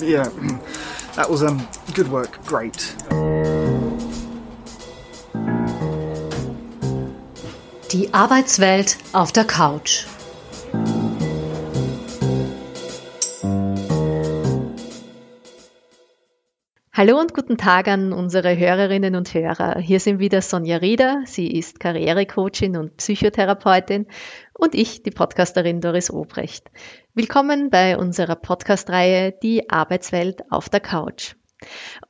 Yeah, that was um, good work. Great. Die Arbeitswelt auf der Couch. Hallo und guten Tag an unsere Hörerinnen und Hörer. Hier sind wieder Sonja Rieder. Sie ist Karrierecoachin und Psychotherapeutin und ich, die Podcasterin Doris Obrecht. Willkommen bei unserer Podcast-Reihe Die Arbeitswelt auf der Couch.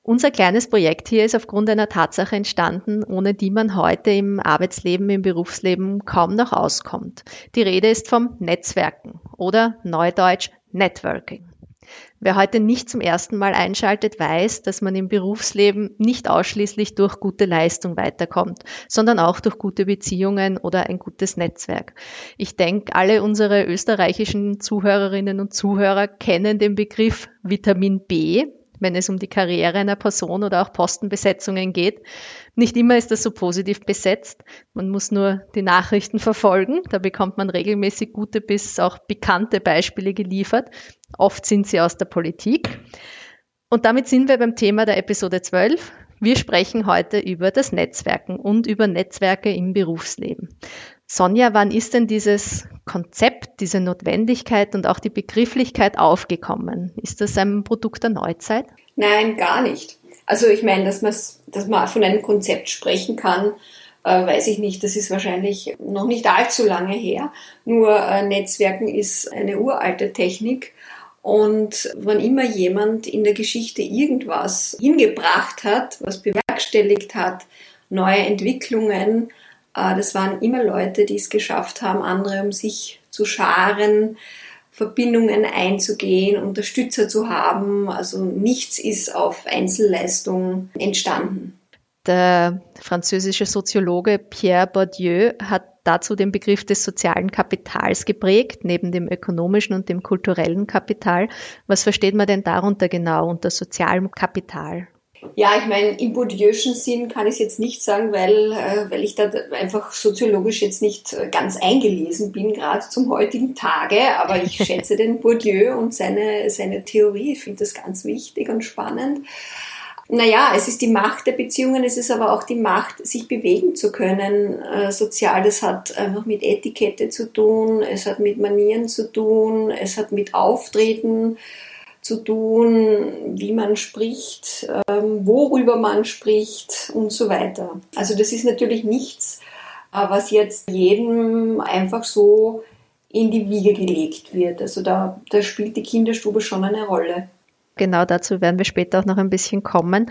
Unser kleines Projekt hier ist aufgrund einer Tatsache entstanden, ohne die man heute im Arbeitsleben, im Berufsleben kaum noch auskommt. Die Rede ist vom Netzwerken oder Neudeutsch Networking. Wer heute nicht zum ersten Mal einschaltet, weiß, dass man im Berufsleben nicht ausschließlich durch gute Leistung weiterkommt, sondern auch durch gute Beziehungen oder ein gutes Netzwerk. Ich denke, alle unsere österreichischen Zuhörerinnen und Zuhörer kennen den Begriff Vitamin B, wenn es um die Karriere einer Person oder auch Postenbesetzungen geht. Nicht immer ist das so positiv besetzt. Man muss nur die Nachrichten verfolgen. Da bekommt man regelmäßig gute bis auch bekannte Beispiele geliefert. Oft sind sie aus der Politik. Und damit sind wir beim Thema der Episode 12. Wir sprechen heute über das Netzwerken und über Netzwerke im Berufsleben. Sonja, wann ist denn dieses Konzept, diese Notwendigkeit und auch die Begrifflichkeit aufgekommen? Ist das ein Produkt der Neuzeit? Nein, gar nicht. Also ich meine, dass, dass man von einem Konzept sprechen kann, äh, weiß ich nicht. Das ist wahrscheinlich noch nicht allzu lange her. Nur äh, Netzwerken ist eine uralte Technik. Und wann immer jemand in der Geschichte irgendwas hingebracht hat, was bewerkstelligt hat, neue Entwicklungen, das waren immer Leute, die es geschafft haben, andere um sich zu scharen, Verbindungen einzugehen, Unterstützer zu haben. Also nichts ist auf Einzelleistung entstanden. Der französische Soziologe Pierre Bourdieu hat dazu den Begriff des sozialen Kapitals geprägt, neben dem ökonomischen und dem kulturellen Kapital. Was versteht man denn darunter genau unter sozialem Kapital? Ja, ich meine, im bourdieuschen Sinn kann ich es jetzt nicht sagen, weil, äh, weil ich da einfach soziologisch jetzt nicht äh, ganz eingelesen bin, gerade zum heutigen Tage. Aber ich schätze den Bourdieu und seine, seine Theorie. Ich finde das ganz wichtig und spannend. Naja, es ist die Macht der Beziehungen, es ist aber auch die Macht, sich bewegen zu können. Äh, sozial, das hat einfach mit Etikette zu tun, es hat mit Manieren zu tun, es hat mit Auftreten zu tun, wie man spricht, ähm, worüber man spricht und so weiter. Also das ist natürlich nichts, äh, was jetzt jedem einfach so in die Wiege gelegt wird. Also da, da spielt die Kinderstube schon eine Rolle. Genau dazu werden wir später auch noch ein bisschen kommen.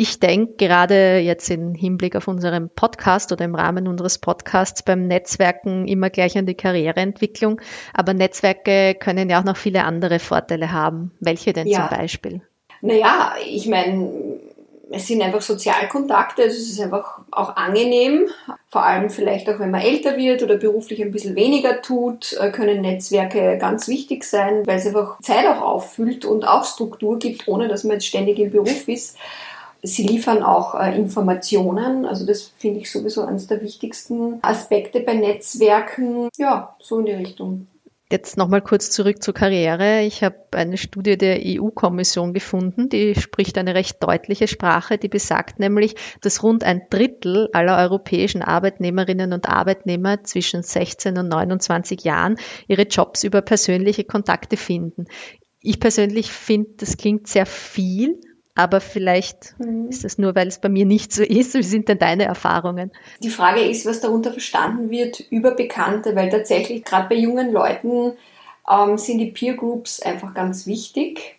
Ich denke gerade jetzt im Hinblick auf unseren Podcast oder im Rahmen unseres Podcasts beim Netzwerken immer gleich an die Karriereentwicklung. Aber Netzwerke können ja auch noch viele andere Vorteile haben. Welche denn ja. zum Beispiel? Naja, ich meine, es sind einfach Sozialkontakte, also es ist einfach auch angenehm. Vor allem vielleicht auch, wenn man älter wird oder beruflich ein bisschen weniger tut, äh, können Netzwerke ganz wichtig sein, weil es einfach Zeit auch auffüllt und auch Struktur gibt, ohne dass man jetzt ständig im Beruf ist. Sie liefern auch äh, Informationen, also das finde ich sowieso eines der wichtigsten Aspekte bei Netzwerken. Ja, so in die Richtung. Jetzt nochmal kurz zurück zur Karriere. Ich habe eine Studie der EU-Kommission gefunden, die spricht eine recht deutliche Sprache, die besagt nämlich, dass rund ein Drittel aller europäischen Arbeitnehmerinnen und Arbeitnehmer zwischen 16 und 29 Jahren ihre Jobs über persönliche Kontakte finden. Ich persönlich finde, das klingt sehr viel, aber vielleicht mhm. ist das nur, weil es bei mir nicht so ist. Wie sind denn deine Erfahrungen? Die Frage ist, was darunter verstanden wird über Bekannte, weil tatsächlich gerade bei jungen Leuten ähm, sind die Peer Groups einfach ganz wichtig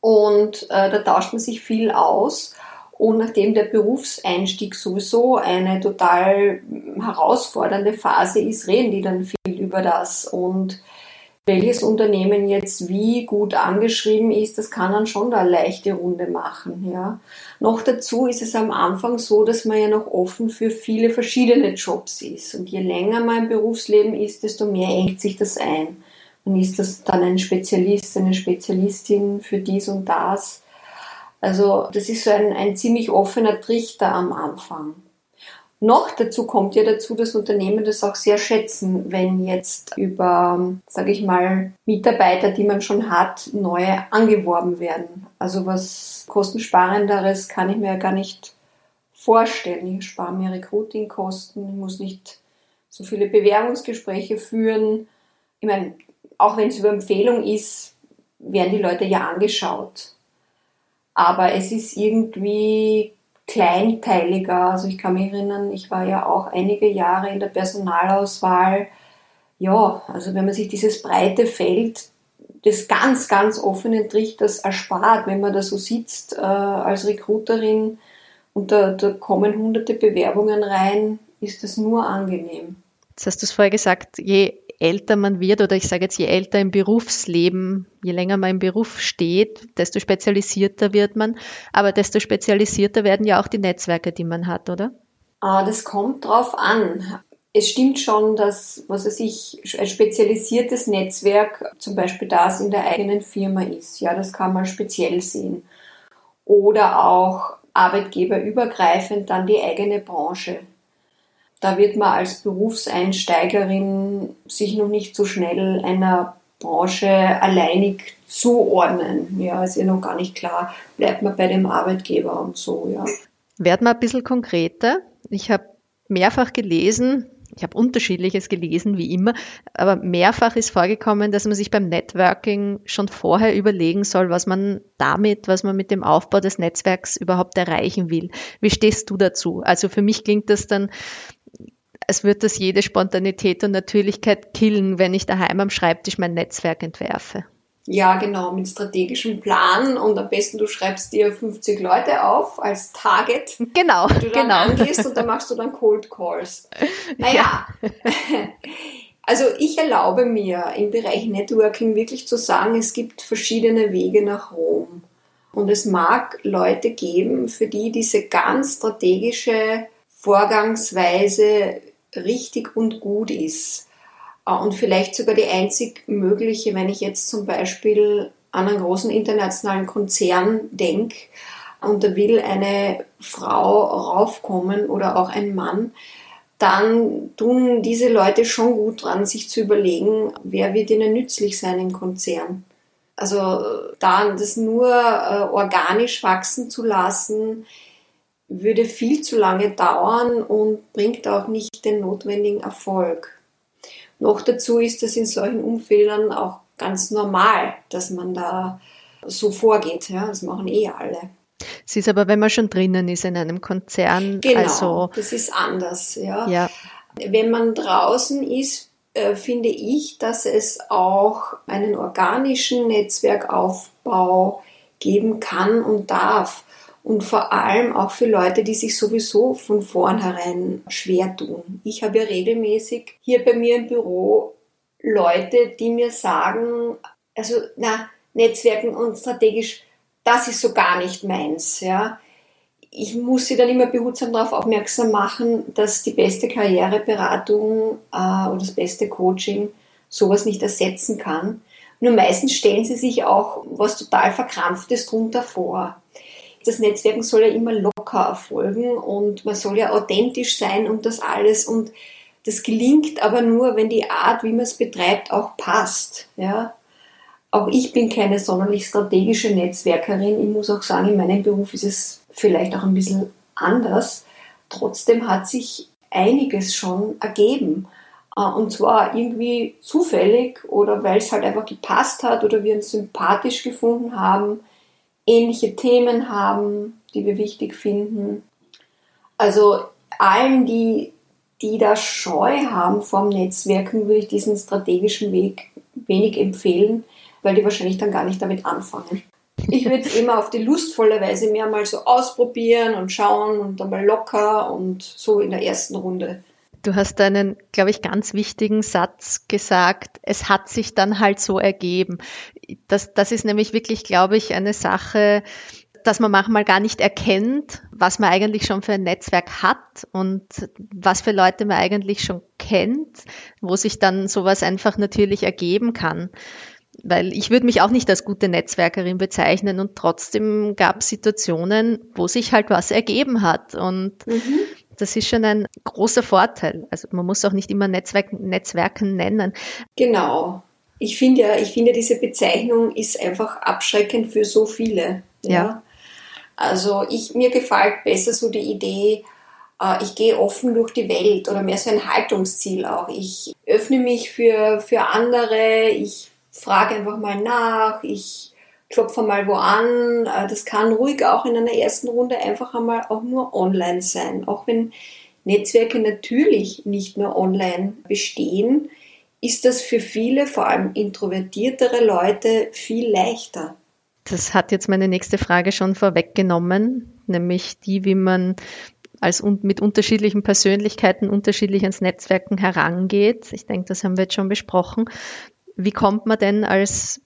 und äh, da tauscht man sich viel aus. Und nachdem der Berufseinstieg sowieso eine total herausfordernde Phase ist, reden die dann viel über das und welches Unternehmen jetzt wie gut angeschrieben ist, das kann dann schon da leichte Runde machen. Ja. Noch dazu ist es am Anfang so, dass man ja noch offen für viele verschiedene Jobs ist. Und je länger man im Berufsleben ist, desto mehr engt sich das ein. Man ist das dann ein Spezialist, eine Spezialistin für dies und das. Also das ist so ein, ein ziemlich offener Trichter am Anfang. Noch dazu kommt ja dazu, dass Unternehmen das auch sehr schätzen, wenn jetzt über, sage ich mal, Mitarbeiter, die man schon hat, neue angeworben werden. Also was kostensparenderes kann ich mir gar nicht vorstellen. Ich spare mir Recruitingkosten, muss nicht so viele Bewerbungsgespräche führen. Ich meine, auch wenn es über Empfehlung ist, werden die Leute ja angeschaut. Aber es ist irgendwie kleinteiliger. Also ich kann mich erinnern, ich war ja auch einige Jahre in der Personalauswahl. Ja, also wenn man sich dieses breite Feld des ganz, ganz offenen Trichters erspart, wenn man da so sitzt äh, als Recruiterin und da, da kommen hunderte Bewerbungen rein, ist das nur angenehm. Jetzt hast du es vorher gesagt, je älter man wird oder ich sage jetzt, je älter im Berufsleben, je länger man im Beruf steht, desto spezialisierter wird man. Aber desto spezialisierter werden ja auch die Netzwerke, die man hat, oder? Ah, das kommt drauf an. Es stimmt schon, dass, was weiß ich, ein spezialisiertes Netzwerk, zum Beispiel das in der eigenen Firma ist. Ja, das kann man speziell sehen. Oder auch arbeitgeberübergreifend dann die eigene Branche. Da wird man als Berufseinsteigerin sich noch nicht so schnell einer Branche alleinig zuordnen. Ja, ist ja noch gar nicht klar. Bleibt man bei dem Arbeitgeber und so, ja. Werden wir ein bisschen konkreter. Ich habe mehrfach gelesen, ich habe unterschiedliches gelesen, wie immer, aber mehrfach ist vorgekommen, dass man sich beim Networking schon vorher überlegen soll, was man damit, was man mit dem Aufbau des Netzwerks überhaupt erreichen will. Wie stehst du dazu? Also für mich klingt das dann es wird das jede Spontanität und Natürlichkeit killen, wenn ich daheim am Schreibtisch mein Netzwerk entwerfe. Ja, genau, mit strategischem Plan und am besten du schreibst dir 50 Leute auf als Target. Genau, die du dann genau. angehst und dann machst du dann Cold Calls. Naja, ja. also ich erlaube mir im Bereich Networking wirklich zu sagen, es gibt verschiedene Wege nach Rom. Und es mag Leute geben, für die diese ganz strategische Vorgangsweise richtig und gut ist. Äh, und vielleicht sogar die einzig mögliche, wenn ich jetzt zum Beispiel an einen großen internationalen Konzern denke und da will eine Frau raufkommen oder auch ein Mann, dann tun diese Leute schon gut dran, sich zu überlegen, wer wird ihnen nützlich sein im Konzern. Also da das nur äh, organisch wachsen zu lassen, würde viel zu lange dauern und bringt auch nicht den notwendigen Erfolg. Noch dazu ist es in solchen Umfeldern auch ganz normal, dass man da so vorgeht. Ja, das machen eh alle. Es ist aber, wenn man schon drinnen ist in einem Konzern. Genau, also, das ist anders. Ja. ja. Wenn man draußen ist, äh, finde ich, dass es auch einen organischen Netzwerkaufbau geben kann und darf und vor allem auch für Leute, die sich sowieso von vornherein schwer tun. Ich habe ja regelmäßig hier bei mir im Büro Leute, die mir sagen, also na, Netzwerken und strategisch, das ist so gar nicht meins, ja. Ich muss sie dann immer behutsam darauf aufmerksam machen, dass die beste Karriereberatung äh, oder das beste Coaching sowas nicht ersetzen kann. Nur meistens stellen sie sich auch was total Verkrampftes drunter vor das Netzwerken soll ja immer locker erfolgen und man soll ja authentisch sein und das alles und das gelingt aber nur, wenn die Art, wie man es betreibt, auch passt. Ja? Auch ich bin keine sonderlich strategische Netzwerkerin. Ich muss auch sagen, in meinem Beruf ist es vielleicht auch ein bisschen anders. Trotzdem hat sich einiges schon ergeben. Äh, und zwar irgendwie zufällig oder weil es halt einfach gepasst hat oder wir uns sympathisch gefunden haben ähnliche Themen haben, die wir wichtig finden. Also allen, die, die da Scheu haben vom Netzwerken, würde ich diesen strategischen Weg wenig empfehlen, weil die wahrscheinlich dann gar nicht damit anfangen. Ich würde es immer auf die lustvolle Weise mehr mal so ausprobieren und schauen und dann mal locker und so in der ersten Runde Du hast einen, glaube ich, ganz wichtigen Satz gesagt. Es hat sich dann halt so ergeben. Das, das ist nämlich wirklich, glaube ich, eine Sache, dass man manchmal gar nicht erkennt, was man eigentlich schon für ein Netzwerk hat und was für Leute man eigentlich schon kennt, wo sich dann sowas einfach natürlich ergeben kann. Weil ich würde mich auch nicht als gute Netzwerkerin bezeichnen und trotzdem gab es Situationen, wo sich halt was ergeben hat. Und mhm Das ist schon ein großer Vorteil. Also man muss auch nicht immer Netzwerk, Netzwerken nennen. Genau. Ich finde ja, ich finde diese Bezeichnung ist einfach abschreckend für so viele. Ja. ja. Also ich, mir gefällt besser so die Idee, äh, ich gehe offen durch die Welt oder mehr so ein Haltungsziel auch. Ich öffne mich für, für andere, ich frage einfach mal nach, ich klopfe mal wo an. Äh, das kann ruhig auch in einer ersten Runde einfach einmal auch nur online sein. Auch wenn Netzwerke natürlich nicht nur online bestehen, ist das für viele, vor allem introvertiertere Leute, viel leichter. Das hat jetzt meine nächste Frage schon vorweggenommen, nämlich die, wie man als mit unterschiedlichen Persönlichkeiten unterschiedlich ans Netzwerken herangeht. Ich denke, das haben wir jetzt schon besprochen. Wie kommt man denn als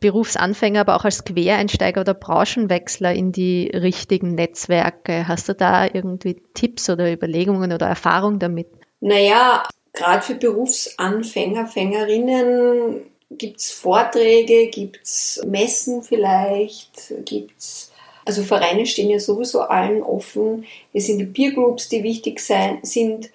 Berufsanfänger, aber auch als Quereinsteiger oder Branchenwechsler in die richtigen Netzwerke? Hast du da irgendwie Tipps oder Überlegungen oder Erfahrung damit? Naja, gerade für Berufsanfänger, Fängerinnen gibt es Vorträge, gibt es Messen vielleicht, gibt es also Vereine stehen ja sowieso allen offen. Es sind die Peer Groups, die wichtig sein, sind.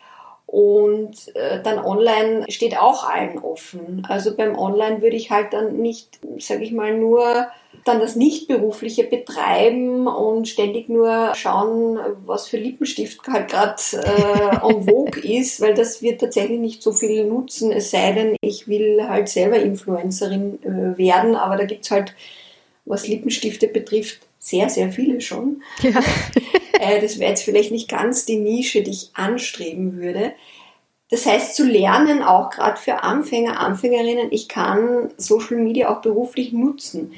Und äh, dann online steht auch allen offen. Also beim Online würde ich halt dann nicht, sage ich mal, nur dann das Nichtberufliche betreiben und ständig nur schauen, was für Lippenstift halt gerade äh, en vogue ist, weil das wird tatsächlich nicht so viel nutzen, es sei denn, ich will halt selber Influencerin äh, werden, aber da gibt's halt, was Lippenstifte betrifft, sehr, sehr viele schon. Ja. Äh, das wäre jetzt vielleicht nicht ganz die Nische, die ich anstreben würde. Das heißt, zu lernen, auch gerade für Anfänger, Anfängerinnen, ich kann Social Media auch beruflich nutzen.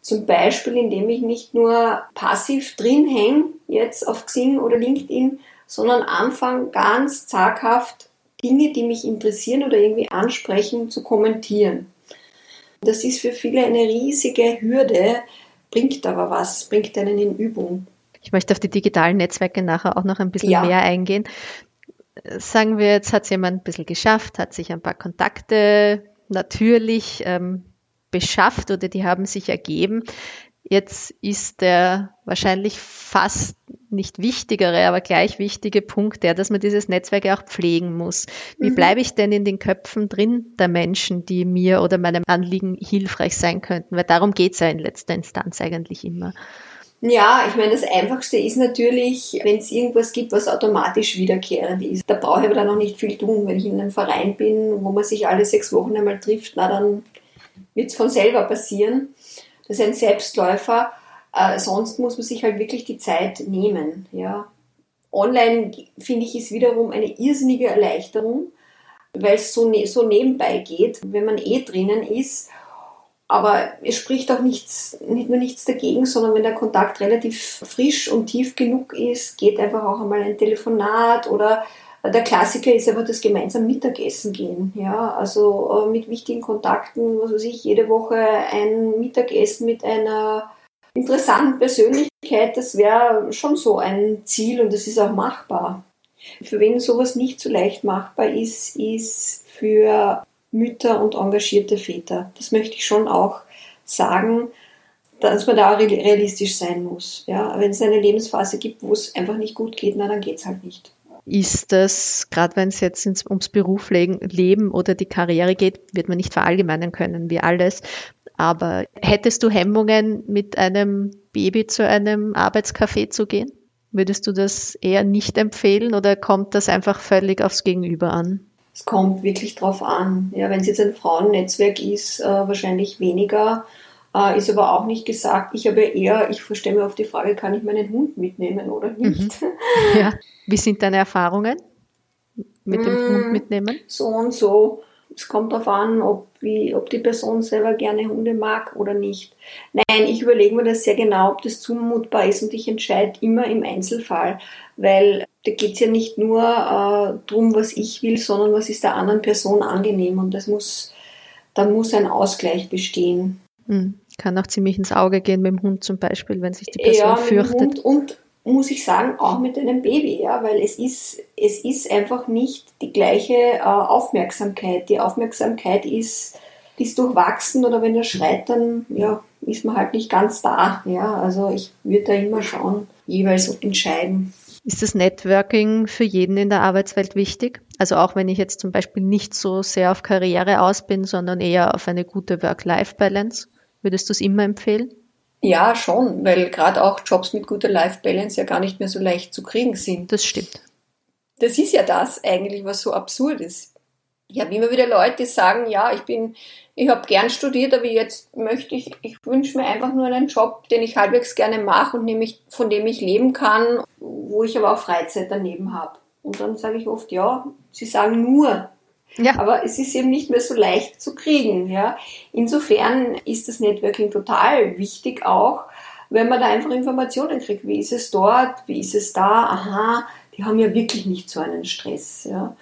Zum Beispiel, indem ich nicht nur passiv drin hänge, jetzt auf Xing oder LinkedIn, sondern anfange ganz zaghaft Dinge, die mich interessieren oder irgendwie ansprechen, zu kommentieren. Das ist für viele eine riesige Hürde, bringt aber was, bringt einen in Übung. Ich möchte auf die digitalen Netzwerke nachher auch noch ein bisschen ja. mehr eingehen. Sagen wir, jetzt hat es jemand ein bisschen geschafft, hat sich ein paar Kontakte natürlich ähm, beschafft oder die haben sich ergeben. Jetzt ist der wahrscheinlich fast nicht wichtigere, aber gleich wichtige Punkt der, dass man dieses Netzwerk auch pflegen muss. Wie mhm. bleibe ich denn in den Köpfen drin der Menschen, die mir oder meinem Anliegen hilfreich sein könnten? Weil darum geht es ja in letzter Instanz eigentlich immer. Ja, ich meine, das Einfachste ist natürlich, wenn es irgendwas gibt, was automatisch wiederkehrend ist. Da brauche ich aber dann noch nicht viel tun. Wenn ich in einem Verein bin, wo man sich alle sechs Wochen einmal trifft, na dann wird es von selber passieren. Das ist ein Selbstläufer. Äh, sonst muss man sich halt wirklich die Zeit nehmen. Ja. Online, finde ich, ist wiederum eine irrsinnige Erleichterung, weil es so, ne so nebenbei geht, wenn man eh drinnen ist. Aber es spricht auch nichts, nicht nur nichts dagegen, sondern wenn der Kontakt relativ frisch und tief genug ist, geht einfach auch einmal ein Telefonat oder der Klassiker ist aber das gemeinsam Mittagessen gehen. Ja, also äh, mit wichtigen Kontakten, was weiß ich, jede Woche ein Mittagessen mit einer interessanten Persönlichkeit, das wäre schon so ein Ziel und das ist auch machbar. Für wen sowas nicht so leicht machbar ist, ist für Mütter und engagierte Väter. Das möchte ich schon auch sagen, dass man da realistisch sein muss. Ja, wenn es eine Lebensphase gibt, wo es einfach nicht gut geht, na, dann geht es halt nicht ist das, gerade wenn es jetzt ins, ums Berufsleben oder die Karriere geht, wird man nicht verallgemeinern können wie alles. Aber hättest du Hemmungen, mit einem Baby zu einem Arbeitscafé zu gehen? Würdest du das eher nicht empfehlen oder kommt das einfach völlig aufs Gegenüber an? Es kommt wirklich drauf an. Ja, wenn es jetzt ein Frauennetzwerk ist, äh, wahrscheinlich weniger. Äh, ist aber auch nicht gesagt. Ich habe eher, ich verstehe mir auf die Frage, kann ich meinen Hund mitnehmen oder nicht? Mhm. Ja. Wie sind deine Erfahrungen mit dem mm, Hund mitnehmen? So und so. Es kommt darauf an, ob, wie, ob die Person selber gerne Hunde mag oder nicht. Nein, ich überlege mir das sehr genau, ob das zumutbar ist und ich entscheide immer im Einzelfall, weil da geht es ja nicht nur äh, darum, was ich will, sondern was ist der anderen Person angenehm und das muss, da muss ein Ausgleich bestehen. Hm. Kann auch ziemlich ins Auge gehen mit dem Hund zum Beispiel, wenn sich die Person ja, fürchtet. Und muss ich sagen, auch mit einem Baby, ja, weil es ist, es ist einfach nicht die gleiche äh, Aufmerksamkeit. Die Aufmerksamkeit ist, ist durchwachsen oder wenn er schreit, dann ja, ist man halt nicht ganz da. Ja, also ich würde da immer schauen, jeweils entscheiden. Ist das Networking für jeden in der Arbeitswelt wichtig? Also auch wenn ich jetzt zum Beispiel nicht so sehr auf Karriere aus bin, sondern eher auf eine gute Work-Life-Balance, würdest du es immer empfehlen? Ja, schon, weil gerade auch Jobs mit guter Life-Balance ja gar nicht mehr so leicht zu kriegen sind. Das stimmt. Das ist ja das eigentlich, was so absurd ist. Ich habe immer wieder Leute, die sagen, ja, ich bin, ich habe gern studiert, aber jetzt möchte ich, ich wünsche mir einfach nur einen Job, den ich halbwegs gerne mache und nämlich von dem ich leben kann, wo ich aber auch Freizeit daneben habe. Und dann sage ich oft, ja, sie sagen nur, ja. Aber es ist eben nicht mehr so leicht zu kriegen. Ja. Insofern ist das Networking total wichtig auch, wenn man da einfach Informationen kriegt. Wie ist es dort? Wie ist es da? Aha, die haben ja wirklich nicht so einen Stress. Ja.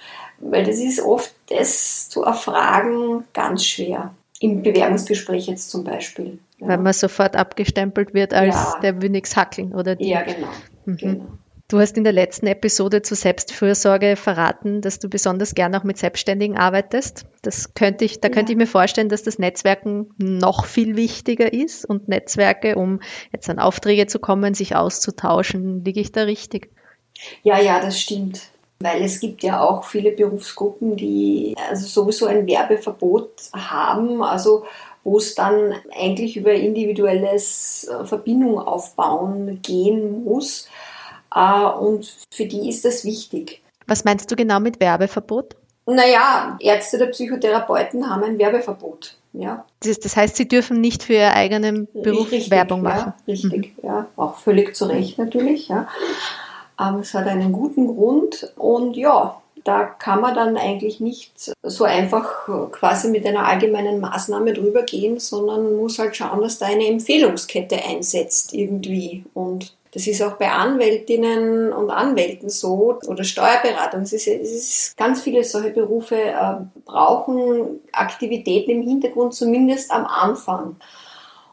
Weil das ist oft das zu erfragen ganz schwer. Im Bewerbungsgespräch jetzt zum Beispiel. Ja. Weil man sofort abgestempelt wird als ja. der will nichts hackeln oder die. Ja, genau. Mhm. genau. Du hast in der letzten Episode zur Selbstfürsorge verraten, dass du besonders gern auch mit Selbstständigen arbeitest. Das könnte ich, da ja. könnte ich mir vorstellen, dass das Netzwerken noch viel wichtiger ist und Netzwerke, um jetzt an Aufträge zu kommen, sich auszutauschen. Liege ich da richtig? Ja, ja, das stimmt. Weil es gibt ja auch viele Berufsgruppen, die also sowieso ein Werbeverbot haben, also wo es dann eigentlich über individuelles äh, Verbindung aufbauen gehen muss. Äh, und für die ist das wichtig. Was meinst du genau mit Werbeverbot? Naja, Ärzte oder Psychotherapeuten haben ein Werbeverbot. Ja. Das, das heißt, sie dürfen nicht für ihren eigenen Beruf richtig, Werbung machen. Ja, richtig, mhm. ja. Auch völlig zu Recht natürlich, ja. Aber es hat einen guten Grund und ja, da kann man dann eigentlich nicht so einfach quasi mit einer allgemeinen Maßnahme drüber gehen, sondern muss halt schauen, dass da eine Empfehlungskette einsetzt irgendwie. Und das ist auch bei Anwältinnen und Anwälten so oder Steuerberatung. Es ist, es ist ganz viele solche Berufe äh, brauchen Aktivitäten im Hintergrund, zumindest am Anfang.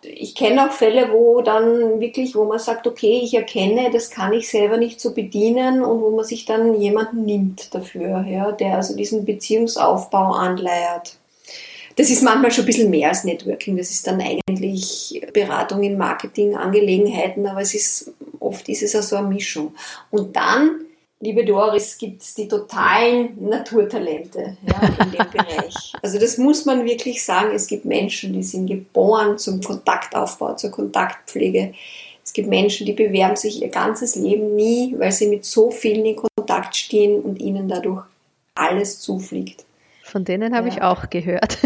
Ich kenne auch Fälle, wo dann wirklich, wo man sagt, okay, ich erkenne, das kann ich selber nicht so bedienen und wo man sich dann jemanden nimmt dafür, ja, der also diesen Beziehungsaufbau anleiert. Das ist manchmal schon ein bisschen mehr als Networking. Das ist dann eigentlich Beratung in Marketingangelegenheiten, aber es ist, oft ist es auch so eine Mischung. Und dann liebe Doris, gibt es die totalen Naturtalente ja, in dem Bereich. Also das muss man wirklich sagen. Es gibt Menschen, die sind geboren zum Kontaktaufbau, zur Kontaktpflege. Es gibt Menschen, die bewerben sich ihr ganzes Leben nie, weil sie mit so vielen in Kontakt stehen und ihnen dadurch alles zufliegt. Von denen habe ja. ich auch gehört.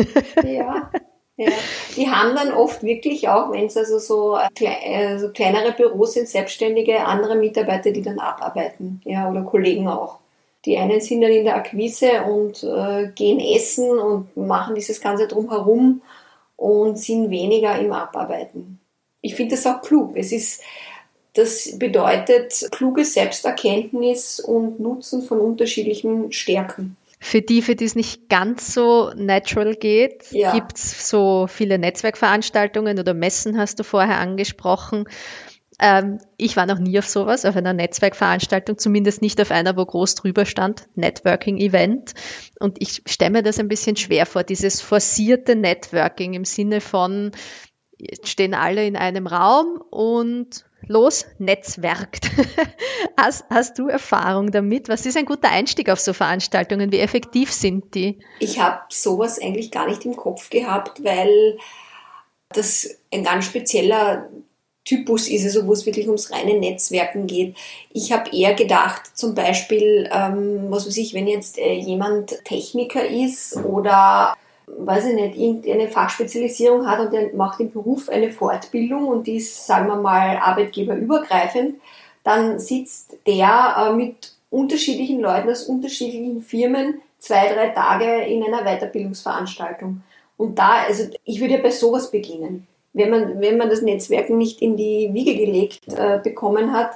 Ja, ja, die haben dann oft wirklich auch, wenn es also so, äh, so kleinere Büros sind, selbstständige andere Mitarbeiter, die dann abarbeiten, ja, oder Kollegen auch. Die einen sind dann in der Akquise und äh, gehen essen und machen dieses Ganze drumherum und sind weniger im Abarbeiten. Ich finde das auch klug. Es ist, das bedeutet kluge Selbsterkenntnis und Nutzen von unterschiedlichen Stärken. Für die, für die es nicht ganz so natural geht, ja. gibt es so viele Netzwerkveranstaltungen oder Messen, hast du vorher angesprochen. Ähm, ich war noch nie auf sowas, auf einer Netzwerkveranstaltung, zumindest nicht auf einer, wo groß drüber stand, Networking-Event. Und ich stelle mir das ein bisschen schwer vor, dieses forcierte Networking im Sinne von, stehen alle in einem Raum und los, netzwerkt. hast, hast du Erfahrung damit? Was ist ein guter Einstieg auf so Veranstaltungen? Wie effektiv sind die? Ich habe sowas eigentlich gar nicht im Kopf gehabt, weil das ein ganz spezieller Typus ist, also wo es wirklich ums reine Netzwerken geht. Ich habe eher gedacht, zum Beispiel, ähm, was weiß ich, wenn jetzt äh, jemand Techniker ist oder weiß ich nicht, irgendeine Fachspezialisierung hat und der macht im Beruf eine Fortbildung und die ist, sagen wir mal, arbeitgeberübergreifend, dann sitzt der äh, mit unterschiedlichen Leuten aus unterschiedlichen Firmen zwei, drei Tage in einer Weiterbildungsveranstaltung. Und da, also ich würde ja bei sowas beginnen. Wenn man, wenn man das Netzwerken nicht in die Wiege gelegt äh, bekommen hat,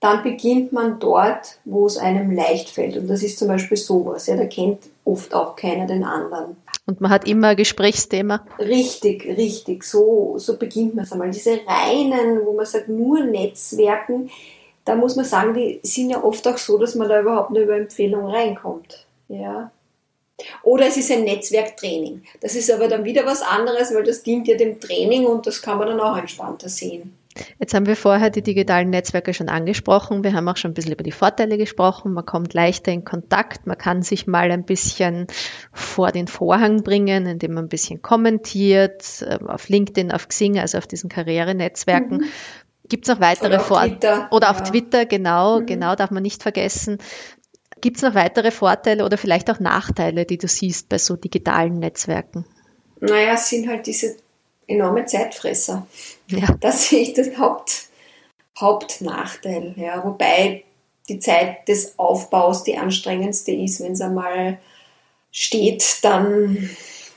dann beginnt man dort, wo es einem leicht fällt. Und das ist zum Beispiel sowas. Ja, da kennt oft auch keiner den anderen. Und man hat immer ein Gesprächsthema. Richtig, richtig. So, so beginnt man es einmal. Diese reinen, wo man sagt, nur Netzwerken, da muss man sagen, die sind ja oft auch so, dass man da überhaupt nur über Empfehlung reinkommt. Ja. Oder es ist ein Netzwerktraining. Das ist aber dann wieder was anderes, weil das dient ja dem Training und das kann man dann auch entspannter sehen. Jetzt haben wir vorher die digitalen Netzwerke schon angesprochen. Wir haben auch schon ein bisschen über die Vorteile gesprochen. Man kommt leichter in Kontakt. Man kann sich mal ein bisschen vor den Vorhang bringen, indem man ein bisschen kommentiert, äh, auf LinkedIn, auf Xing, also auf diesen Karrierenetzwerken. Mhm. Gibt es noch weitere Vorteile? Oder auf ja. Twitter, genau, mhm. genau, darf man nicht vergessen. Gibt es noch weitere Vorteile oder vielleicht auch Nachteile, die du siehst bei so digitalen Netzwerken? Naja, es sind halt diese enorme Zeitfresser. Ja. Das sehe ich das Haupt, Hauptnachteil. Ja. Wobei die Zeit des Aufbaus die anstrengendste ist. Wenn es einmal steht, dann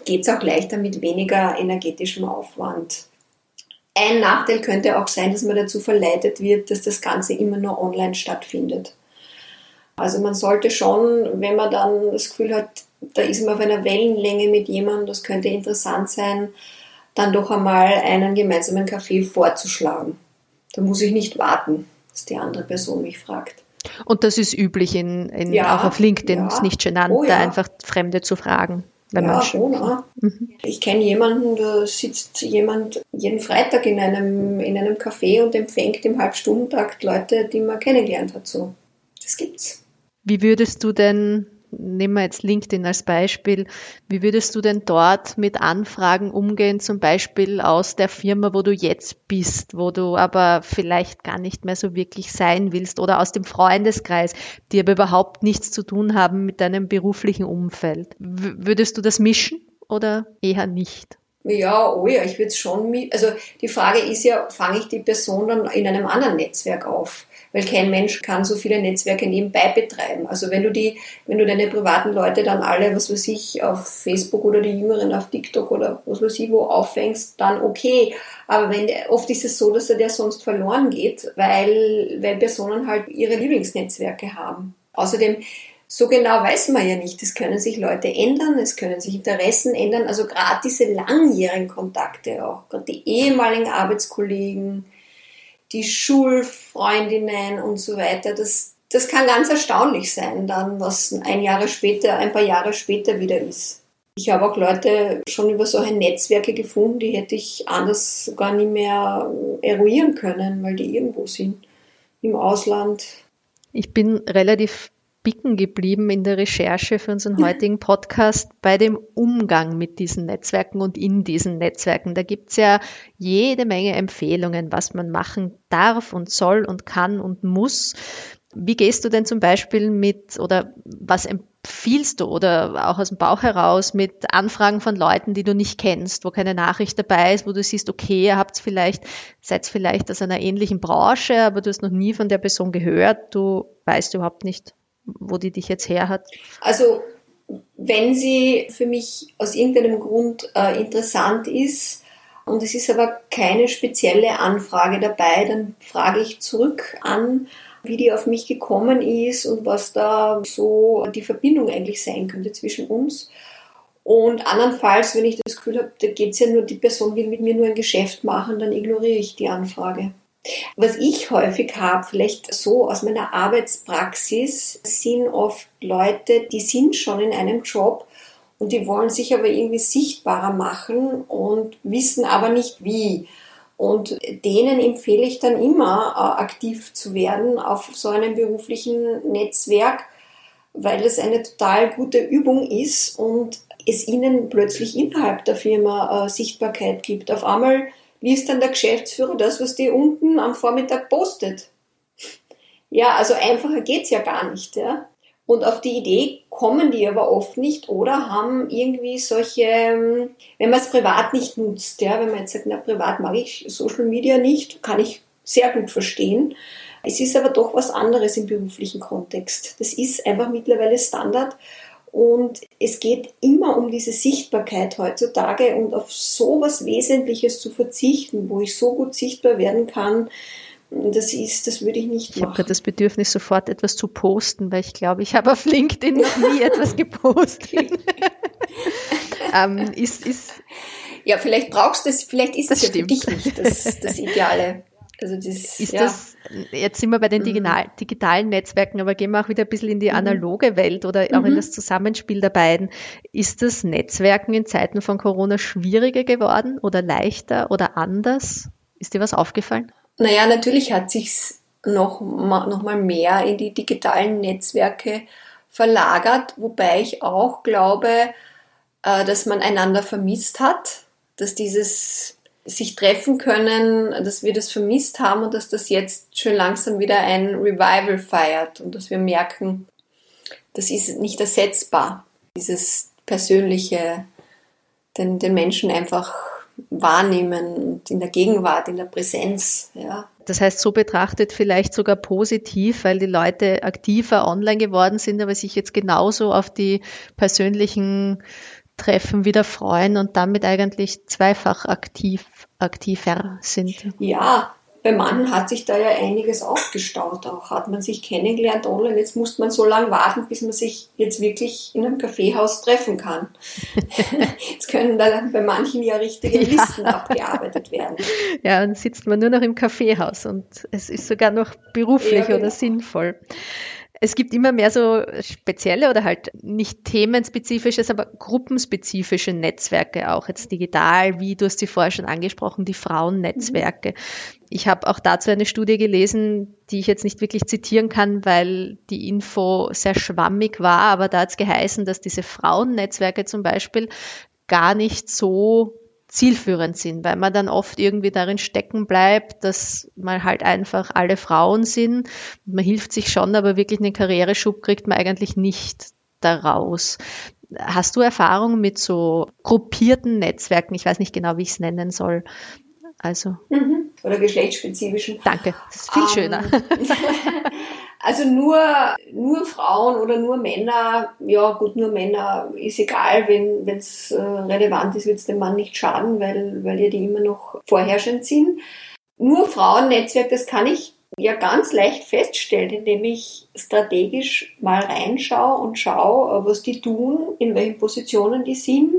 geht es auch leichter mit weniger energetischem Aufwand. Ein Nachteil könnte auch sein, dass man dazu verleitet wird, dass das Ganze immer nur online stattfindet. Also man sollte schon, wenn man dann das Gefühl hat, da ist man auf einer Wellenlänge mit jemandem, das könnte interessant sein, dann doch einmal einen gemeinsamen Kaffee vorzuschlagen. Da muss ich nicht warten, dass die andere Person mich fragt. Und das ist üblich in, in ja, auch auf LinkedIn, ja. ist nicht genannt, oh, ja. da einfach Fremde zu fragen. Wenn ja, schon. Mhm. Ich kenne jemanden, da sitzt jemand jeden Freitag in einem, in einem Café und empfängt im Halbstundentakt Leute, die man kennengelernt hat. So. Das gibt's. Wie würdest du denn nehmen wir jetzt LinkedIn als Beispiel. Wie würdest du denn dort mit Anfragen umgehen, zum Beispiel aus der Firma, wo du jetzt bist, wo du aber vielleicht gar nicht mehr so wirklich sein willst oder aus dem Freundeskreis, die aber überhaupt nichts zu tun haben mit deinem beruflichen Umfeld? W würdest du das mischen oder eher nicht? Ja, oh ja, ich würde es schon mit. Also die Frage ist ja, fange ich die Person dann in einem anderen Netzwerk auf? Weil kein Mensch kann so viele Netzwerke nebenbei betreiben. Also wenn du die, wenn du deine privaten Leute dann alle, was weiß ich, auf Facebook oder die Jüngeren auf TikTok oder was weiß ich wo auffängst, dann okay. Aber wenn, oft ist es so, dass er der sonst verloren geht, weil, weil Personen halt ihre Lieblingsnetzwerke haben. Außerdem, so genau weiß man ja nicht. Es können sich Leute ändern, es können sich Interessen ändern. Also gerade diese langjährigen Kontakte auch, gerade die ehemaligen Arbeitskollegen, die Schulfreundinnen und so weiter. Das, das kann ganz erstaunlich sein, dann, was ein Jahre später, ein paar Jahre später wieder ist. Ich habe auch Leute schon über solche Netzwerke gefunden, die hätte ich anders gar nicht mehr eruieren können, weil die irgendwo sind im Ausland. Ich bin relativ bicken geblieben in der Recherche für unseren heutigen Podcast bei dem Umgang mit diesen Netzwerken und in diesen Netzwerken. Da gibt's ja jede Menge Empfehlungen, was man machen darf und soll und kann und muss. Wie gehst du denn zum Beispiel mit oder was empfiehlst du oder auch aus dem Bauch heraus mit Anfragen von Leuten, die du nicht kennst, wo keine Nachricht dabei ist, wo du siehst, okay, ihr habt vielleicht, seid vielleicht aus einer ähnlichen Branche, aber du hast noch nie von der Person gehört, du weißt überhaupt nicht, wo die dich jetzt her hat? Also wenn sie für mich aus irgendeinem Grund äh, interessant ist und es ist aber keine spezielle Anfrage dabei, dann frage ich zurück an, wie die auf mich gekommen ist und was da so die Verbindung eigentlich sein könnte zwischen uns. Und andernfalls, wenn ich das Gefühl habe, da geht es ja nur, die Person will mit mir nur ein Geschäft machen, dann ignoriere ich die Anfrage. Was ich häufig habe, vielleicht so aus meiner Arbeitspraxis, sind oft Leute, die sind schon in einem Job und die wollen sich aber irgendwie sichtbarer machen und wissen aber nicht wie. Und denen empfehle ich dann immer, äh, aktiv zu werden auf so einem beruflichen Netzwerk, weil das eine total gute Übung ist und es ihnen plötzlich innerhalb der Firma äh, Sichtbarkeit gibt. Auf einmal liest dann der Geschäftsführer das, was die unten am Vormittag postet. Ja, also einfacher geht's ja gar nicht. Ja. Und auf die Idee kommen die aber oft nicht oder haben irgendwie solche, ähm, wenn man es privat nicht nutzt, ja, wenn man jetzt sagt, na, privat mag ich Social Media nicht, kann ich sehr gut verstehen. Es ist aber doch was anderes im beruflichen Kontext. Das ist einfach mittlerweile Standard und es geht immer um diese Sichtbarkeit heutzutage und auf so was Wesentliches zu verzichten, wo ich so gut sichtbar werden kann, das ist, das würde ich nicht ich machen. Ich habe gerade das Bedürfnis, sofort etwas zu posten, weil ich glaube, ich habe auf LinkedIn noch nie etwas gepostet. ähm, ist, ist, ja, vielleicht brauchst du es, vielleicht ist das, das ja für dich nicht das, das Ideale. Also das, ist ja. das, jetzt sind wir bei den mhm. digital, digitalen Netzwerken, aber gehen wir auch wieder ein bisschen in die mhm. analoge Welt oder auch mhm. in das Zusammenspiel der beiden. Ist das Netzwerken in Zeiten von Corona schwieriger geworden oder leichter oder anders? Ist dir was aufgefallen? Naja, natürlich hat sich's noch, noch mal mehr in die digitalen Netzwerke verlagert, wobei ich auch glaube, äh, dass man einander vermisst hat, dass dieses sich treffen können, dass wir das vermisst haben und dass das jetzt schon langsam wieder ein Revival feiert und dass wir merken, das ist nicht ersetzbar, dieses persönliche, den, den Menschen einfach wahrnehmen und in der Gegenwart, in der Präsenz, ja. Das heißt, so betrachtet vielleicht sogar positiv, weil die Leute aktiver online geworden sind, aber sich jetzt genauso auf die persönlichen Treffen wieder freuen und damit eigentlich zweifach aktiv, aktiver sind. Ja, bei manchen hat sich da ja einiges aufgestaut. Auch hat man sich kennengelernt online. Jetzt muss man so lange warten, bis man sich jetzt wirklich in einem Kaffeehaus treffen kann. jetzt können da bei manchen ja richtige Listen ja. abgearbeitet werden. Ja, dann sitzt man nur noch im Kaffeehaus und es ist sogar noch beruflich ja, genau. oder sinnvoll es gibt immer mehr so spezielle oder halt nicht themenspezifisches, aber gruppenspezifische Netzwerke auch jetzt digital, wie du hast sie vorher schon angesprochen, die Frauennetzwerke. Mhm. Ich habe auch dazu eine Studie gelesen, die ich jetzt nicht wirklich zitieren kann, weil die Info sehr schwammig war, aber da hat es geheißen, dass diese Frauennetzwerke zum Beispiel gar nicht so zielführend sind, weil man dann oft irgendwie darin stecken bleibt, dass man halt einfach alle Frauen sind. Man hilft sich schon, aber wirklich einen Karriereschub kriegt man eigentlich nicht daraus. Hast du Erfahrung mit so gruppierten Netzwerken? Ich weiß nicht genau, wie ich es nennen soll. Also. Mhm. Oder geschlechtsspezifischen. Danke, das ist viel um, ähm, schöner. Also nur, nur Frauen oder nur Männer, ja gut, nur Männer ist egal, wenn es äh, relevant ist, wird es dem Mann nicht schaden, weil, weil ja die immer noch vorherrschend sind. Nur Frauennetzwerk, das kann ich ja ganz leicht feststellen, indem ich strategisch mal reinschaue und schaue, was die tun, in welchen Positionen die sind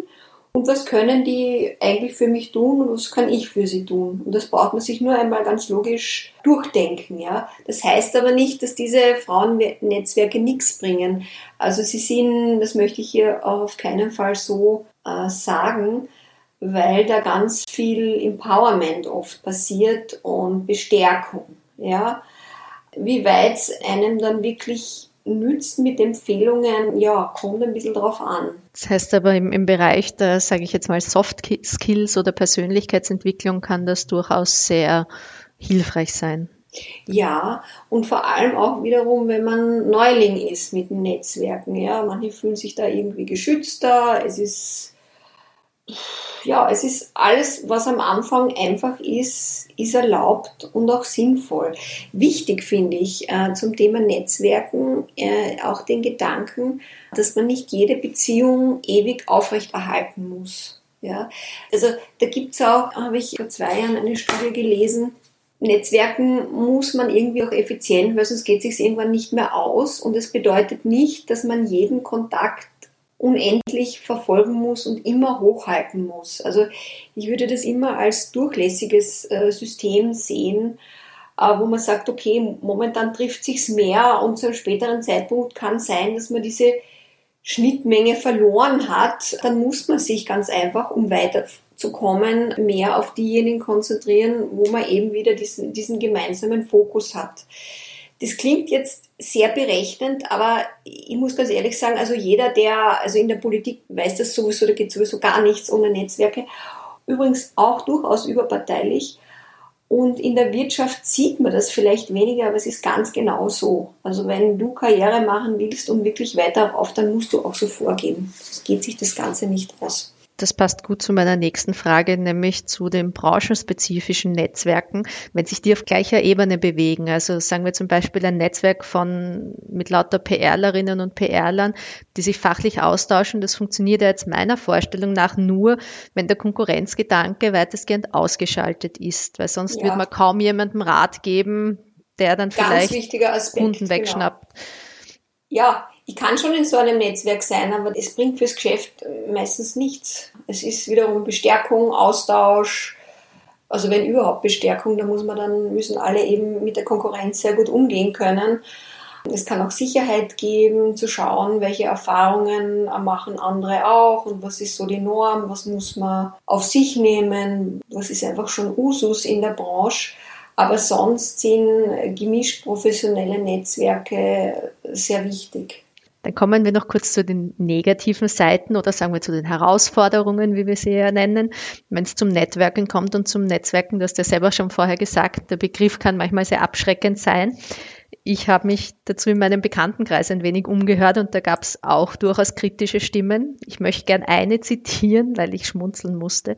und was können die eigentlich für mich tun und was kann ich für sie tun. Und das braucht man sich nur einmal ganz logisch durchdenken. Ja? Das heißt aber nicht, dass diese Frauennetzwerke nichts bringen. Also sie sind, das möchte ich hier auch auf keinen Fall so äh, sagen, weil da ganz viel Empowerment oft passiert und Bestärkung. Ja? Wie weit einem dann wirklich nützt mit Empfehlungen, ja, kommt ein bisschen drauf an. Das heißt aber im, im Bereich der, sage ich jetzt mal, Soft Skills oder Persönlichkeitsentwicklung kann das durchaus sehr hilfreich sein. Ja, und vor allem auch wiederum, wenn man Neuling ist mit den Netzwerken. Ja, manche fühlen sich da irgendwie geschützter. Es ist ja, es ist alles, was am Anfang einfach ist, ist erlaubt und auch sinnvoll. Wichtig finde ich äh, zum Thema Netzwerken äh, auch den Gedanken, dass man nicht jede Beziehung ewig aufrechterhalten muss. Ja, also da gibt es auch, habe ich vor zwei Jahren eine Studie gelesen, Netzwerken muss man irgendwie auch effizient, weil sonst geht es sich irgendwann nicht mehr aus. Und es bedeutet nicht, dass man jeden Kontakt unendlich verfolgen muss und immer hochhalten muss. Also ich würde das immer als durchlässiges äh, System sehen, äh, wo man sagt, okay, momentan trifft sich's mehr und zu einem späteren Zeitpunkt kann sein, dass man diese Schnittmenge verloren hat, dann muss man sich ganz einfach, um weiterzukommen, mehr auf diejenigen konzentrieren, wo man eben wieder diesen, diesen gemeinsamen Fokus hat. Das klingt jetzt sehr berechnend, aber ich muss ganz ehrlich sagen, also jeder, der, also in der Politik weiß das sowieso, da geht sowieso gar nichts ohne Netzwerke. Übrigens auch durchaus überparteilich. Und in der Wirtschaft sieht man das vielleicht weniger, aber es ist ganz genau so. Also wenn du Karriere machen willst und wirklich weiter auf, dann musst du auch so vorgehen. Es geht sich das Ganze nicht aus. Das passt gut zu meiner nächsten Frage, nämlich zu den branchenspezifischen Netzwerken, wenn sich die auf gleicher Ebene bewegen. Also sagen wir zum Beispiel ein Netzwerk von mit lauter PRlerinnen und PRlern, die sich fachlich austauschen. Das funktioniert ja jetzt meiner Vorstellung nach nur, wenn der Konkurrenzgedanke weitestgehend ausgeschaltet ist, weil sonst ja. würde man kaum jemandem Rat geben, der dann Ganz vielleicht Aspekt, Kunden genau. wegschnappt. Genau. Ja, ich kann schon in so einem Netzwerk sein, aber es bringt fürs Geschäft meistens nichts. Es ist wiederum Bestärkung, Austausch, also wenn überhaupt Bestärkung, da muss man dann, müssen alle eben mit der Konkurrenz sehr gut umgehen können. Es kann auch Sicherheit geben, zu schauen, welche Erfahrungen machen andere auch und was ist so die Norm, was muss man auf sich nehmen, was ist einfach schon Usus in der Branche. Aber sonst sind gemischt professionelle Netzwerke sehr wichtig. Dann kommen wir noch kurz zu den negativen Seiten oder sagen wir zu den Herausforderungen, wie wir sie ja nennen. Wenn es zum Networking kommt und zum Netzwerken, du hast ja selber schon vorher gesagt, der Begriff kann manchmal sehr abschreckend sein. Ich habe mich dazu in meinem Bekanntenkreis ein wenig umgehört und da gab es auch durchaus kritische Stimmen. Ich möchte gern eine zitieren, weil ich schmunzeln musste.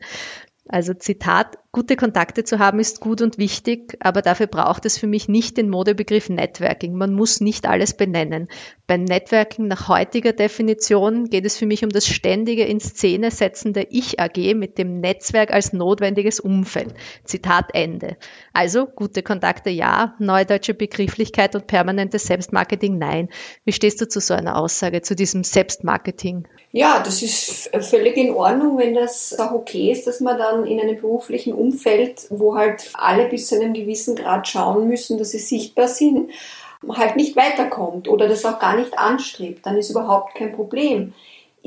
Also Zitat, gute Kontakte zu haben ist gut und wichtig, aber dafür braucht es für mich nicht den Modebegriff Networking. Man muss nicht alles benennen. Beim Networking nach heutiger Definition geht es für mich um das ständige in Szene setzen der Ich-AG mit dem Netzwerk als notwendiges Umfeld. Zitat Ende. Also gute Kontakte ja, neudeutsche Begrifflichkeit und permanentes Selbstmarketing nein. Wie stehst du zu so einer Aussage, zu diesem Selbstmarketing? Ja, das ist völlig in Ordnung, wenn das auch okay ist, dass man dann in einem beruflichen Umfeld, wo halt alle bis zu einem gewissen Grad schauen müssen, dass sie sichtbar sind, halt nicht weiterkommt oder das auch gar nicht anstrebt, dann ist überhaupt kein Problem.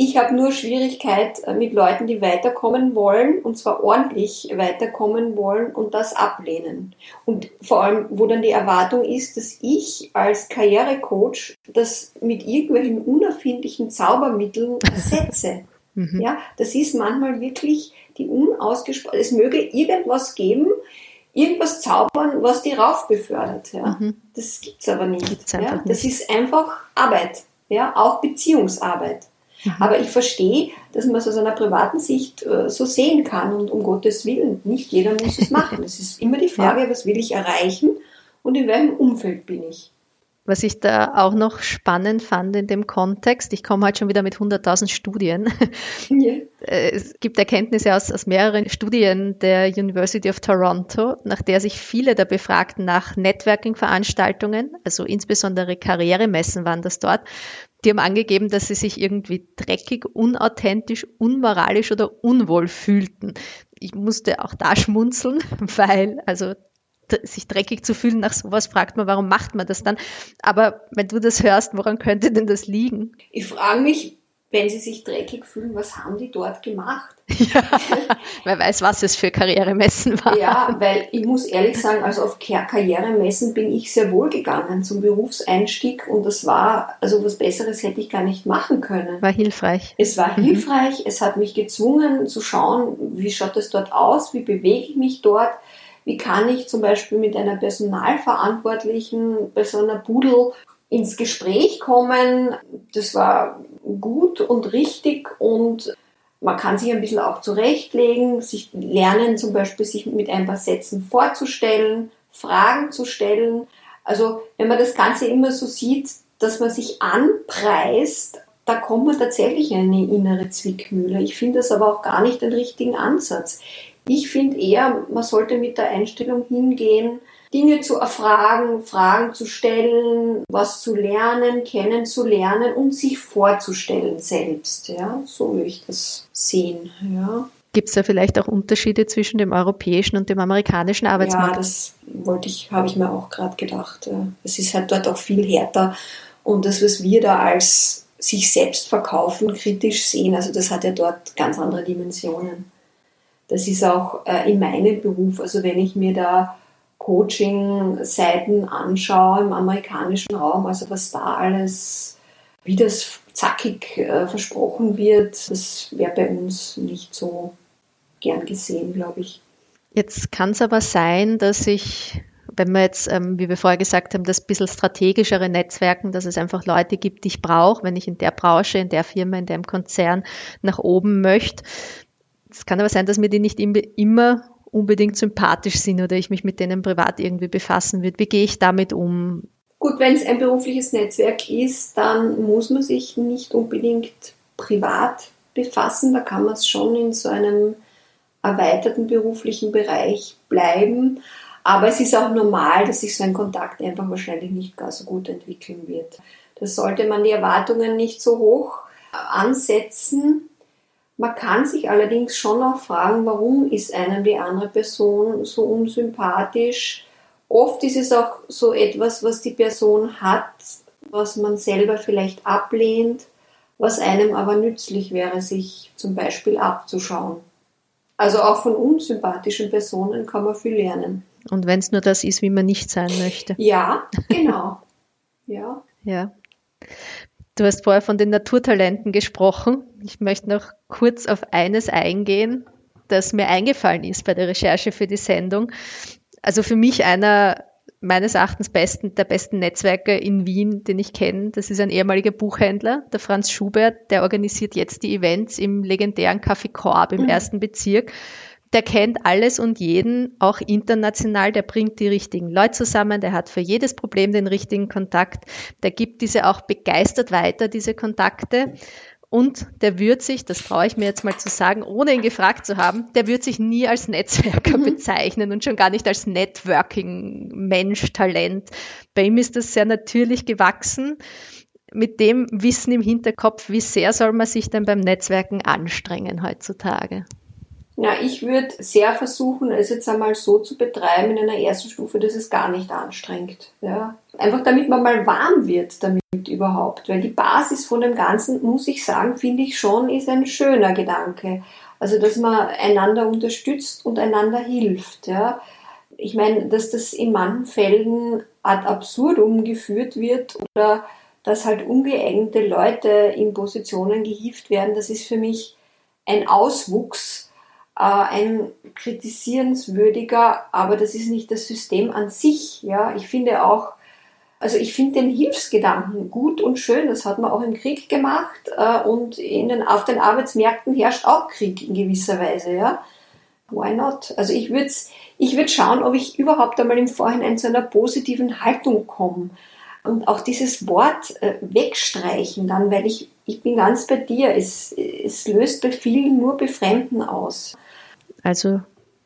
Ich habe nur Schwierigkeit äh, mit Leuten, die weiterkommen wollen und zwar ordentlich weiterkommen wollen und das ablehnen. Und vor allem, wo dann die Erwartung ist, dass ich als Karrierecoach das mit irgendwelchen unerfindlichen Zaubermitteln ersetze. mhm. Ja, das ist manchmal wirklich die unausgesprochen, es möge irgendwas geben, irgendwas zaubern, was die rauf befördert. Ja. Mhm. Das gibt's aber nicht. Gibt's ja. Nicht. Das ist einfach Arbeit, ja, auch Beziehungsarbeit. Mhm. Aber ich verstehe, dass man es aus einer privaten Sicht äh, so sehen kann und um Gottes Willen, nicht jeder muss es machen. Es ist immer die Frage, ja. was will ich erreichen und in welchem Umfeld bin ich. Was ich da auch noch spannend fand in dem Kontext, ich komme heute schon wieder mit 100.000 Studien. Ja. Äh, es gibt Erkenntnisse aus, aus mehreren Studien der University of Toronto, nach der sich viele der Befragten nach Networking-Veranstaltungen, also insbesondere Karrieremessen waren das dort, die haben angegeben, dass sie sich irgendwie dreckig, unauthentisch, unmoralisch oder unwohl fühlten. Ich musste auch da schmunzeln, weil, also sich dreckig zu fühlen nach sowas, fragt man, warum macht man das dann? Aber wenn du das hörst, woran könnte denn das liegen? Ich frage mich, wenn sie sich dreckig fühlen, was haben die dort gemacht? Ja, wer weiß, was es für Karrieremessen waren. Ja, weil ich muss ehrlich sagen, also auf Karrieremessen bin ich sehr wohl gegangen zum Berufseinstieg und das war, also was Besseres hätte ich gar nicht machen können. War hilfreich. Es war mhm. hilfreich, es hat mich gezwungen zu schauen, wie schaut es dort aus, wie bewege ich mich dort, wie kann ich zum Beispiel mit einer Personalverantwortlichen bei so einer Pudel ins Gespräch kommen. Das war gut und richtig und man kann sich ein bisschen auch zurechtlegen, sich lernen, zum Beispiel sich mit ein paar Sätzen vorzustellen, Fragen zu stellen. Also wenn man das Ganze immer so sieht, dass man sich anpreist, da kommt man tatsächlich in eine innere Zwickmühle. Ich finde das aber auch gar nicht den richtigen Ansatz. Ich finde eher, man sollte mit der Einstellung hingehen, Dinge zu erfragen, Fragen zu stellen, was zu lernen, kennenzulernen und sich vorzustellen selbst. Ja, so würde ich das sehen. Ja. Gibt es da vielleicht auch Unterschiede zwischen dem europäischen und dem amerikanischen Arbeitsmarkt? Ja, das wollte ich, habe ich mir auch gerade gedacht. Es ist halt dort auch viel härter und das, was wir da als sich selbst verkaufen, kritisch sehen, also das hat ja dort ganz andere Dimensionen. Das ist auch äh, in meinem Beruf, also wenn ich mir da Coaching-Seiten anschaue im amerikanischen Raum, also was da alles, wie das zackig äh, versprochen wird, das wäre bei uns nicht so gern gesehen, glaube ich. Jetzt kann es aber sein, dass ich, wenn wir jetzt, ähm, wie wir vorher gesagt haben, das bisschen strategischere Netzwerken, dass es einfach Leute gibt, die ich brauche, wenn ich in der Branche, in der Firma, in dem Konzern nach oben möchte. Es kann aber sein, dass mir die nicht immer unbedingt sympathisch sind oder ich mich mit denen privat irgendwie befassen würde. Wie gehe ich damit um? Gut, wenn es ein berufliches Netzwerk ist, dann muss man sich nicht unbedingt privat befassen. Da kann man es schon in so einem erweiterten beruflichen Bereich bleiben. Aber es ist auch normal, dass sich so ein Kontakt einfach wahrscheinlich nicht gar so gut entwickeln wird. Da sollte man die Erwartungen nicht so hoch ansetzen. Man kann sich allerdings schon auch fragen, warum ist einem die andere Person so unsympathisch. Oft ist es auch so etwas, was die Person hat, was man selber vielleicht ablehnt, was einem aber nützlich wäre, sich zum Beispiel abzuschauen. Also auch von unsympathischen Personen kann man viel lernen. Und wenn es nur das ist, wie man nicht sein möchte. Ja, genau. ja. Ja. Du hast vorher von den Naturtalenten gesprochen. Ich möchte noch kurz auf eines eingehen, das mir eingefallen ist bei der Recherche für die Sendung. Also für mich einer meines Erachtens besten, der besten Netzwerke in Wien, den ich kenne. Das ist ein ehemaliger Buchhändler, der Franz Schubert, der organisiert jetzt die Events im legendären Café Korb im mhm. ersten Bezirk. Der kennt alles und jeden, auch international, der bringt die richtigen Leute zusammen, der hat für jedes Problem den richtigen Kontakt, der gibt diese auch begeistert weiter, diese Kontakte. Und der wird sich, das traue ich mir jetzt mal zu sagen, ohne ihn gefragt zu haben, der wird sich nie als Netzwerker mhm. bezeichnen und schon gar nicht als Networking-Mensch, Talent. Bei ihm ist das sehr natürlich gewachsen. Mit dem Wissen im Hinterkopf, wie sehr soll man sich denn beim Netzwerken anstrengen heutzutage? Ja, ich würde sehr versuchen, es jetzt einmal so zu betreiben in einer ersten Stufe, dass es gar nicht anstrengt. Ja. Einfach damit man mal warm wird damit überhaupt. Weil die Basis von dem Ganzen, muss ich sagen, finde ich schon, ist ein schöner Gedanke. Also, dass man einander unterstützt und einander hilft. Ja. Ich meine, dass das in manchen Fällen ad absurdum geführt wird oder dass halt ungeeignete Leute in Positionen gehievt werden, das ist für mich ein Auswuchs ein kritisierenswürdiger, aber das ist nicht das System an sich. Ja, ich finde auch, also ich finde den Hilfsgedanken gut und schön. Das hat man auch im Krieg gemacht äh, und in den, auf den Arbeitsmärkten herrscht auch Krieg in gewisser Weise. Ja, why not? Also ich würde ich würd schauen, ob ich überhaupt einmal im Vorhinein zu einer positiven Haltung komme. Und auch dieses Wort äh, wegstreichen dann, weil ich, ich bin ganz bei dir, es, es löst bei vielen nur Befremden aus. Also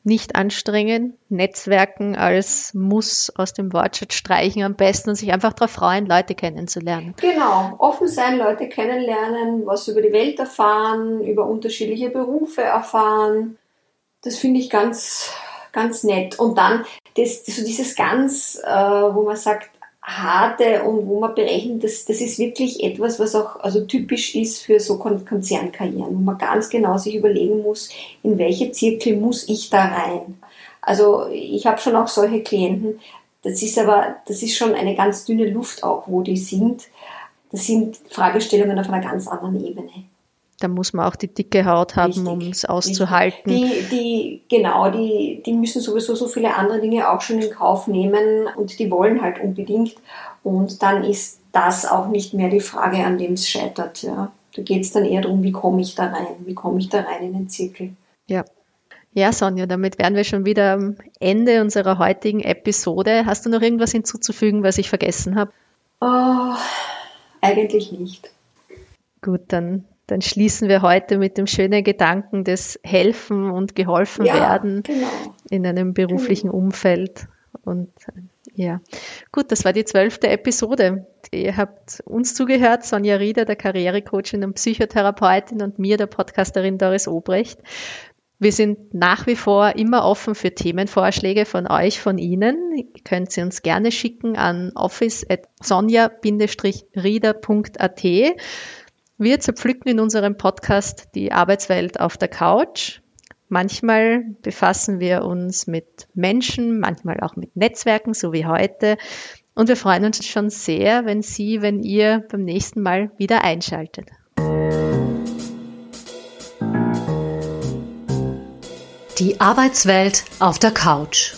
nicht anstrengen, Netzwerken als Muss aus dem Wortschatz streichen am besten und sich einfach darauf freuen, Leute kennenzulernen. Genau, offen sein, Leute kennenlernen, was über die Welt erfahren, über unterschiedliche Berufe erfahren. Das finde ich ganz, ganz nett. Und dann das, so dieses ganz, äh, wo man sagt, harte und wo man berechnet, das, das ist wirklich etwas, was auch also typisch ist für so Konzernkarrieren, wo man ganz genau sich überlegen muss, in welche Zirkel muss ich da rein. Also ich habe schon auch solche Klienten, das ist aber, das ist schon eine ganz dünne Luft auch, wo die sind. Das sind Fragestellungen auf einer ganz anderen Ebene. Da muss man auch die dicke Haut haben, um es auszuhalten. Die, die, genau, die, die müssen sowieso so viele andere Dinge auch schon in Kauf nehmen und die wollen halt unbedingt. Und dann ist das auch nicht mehr die Frage, an dem es scheitert. Ja. Da geht es dann eher darum, wie komme ich da rein? Wie komme ich da rein in den Zirkel? Ja. Ja, Sonja, damit wären wir schon wieder am Ende unserer heutigen Episode. Hast du noch irgendwas hinzuzufügen, was ich vergessen habe? Oh, eigentlich nicht. Gut, dann dann schließen wir heute mit dem schönen Gedanken des Helfen und geholfen ja, werden genau. in einem beruflichen genau. Umfeld. Und ja, gut, das war die zwölfte Episode. Ihr habt uns zugehört, Sonja Rieder, der Karrierecoachin und Psychotherapeutin und mir, der Podcasterin Doris Obrecht. Wir sind nach wie vor immer offen für Themenvorschläge von euch, von Ihnen. Ihr könnt sie uns gerne schicken an office.sonja-rieder.at wir zerpflücken in unserem Podcast die Arbeitswelt auf der Couch. Manchmal befassen wir uns mit Menschen, manchmal auch mit Netzwerken, so wie heute. Und wir freuen uns schon sehr, wenn Sie, wenn ihr beim nächsten Mal wieder einschaltet. Die Arbeitswelt auf der Couch.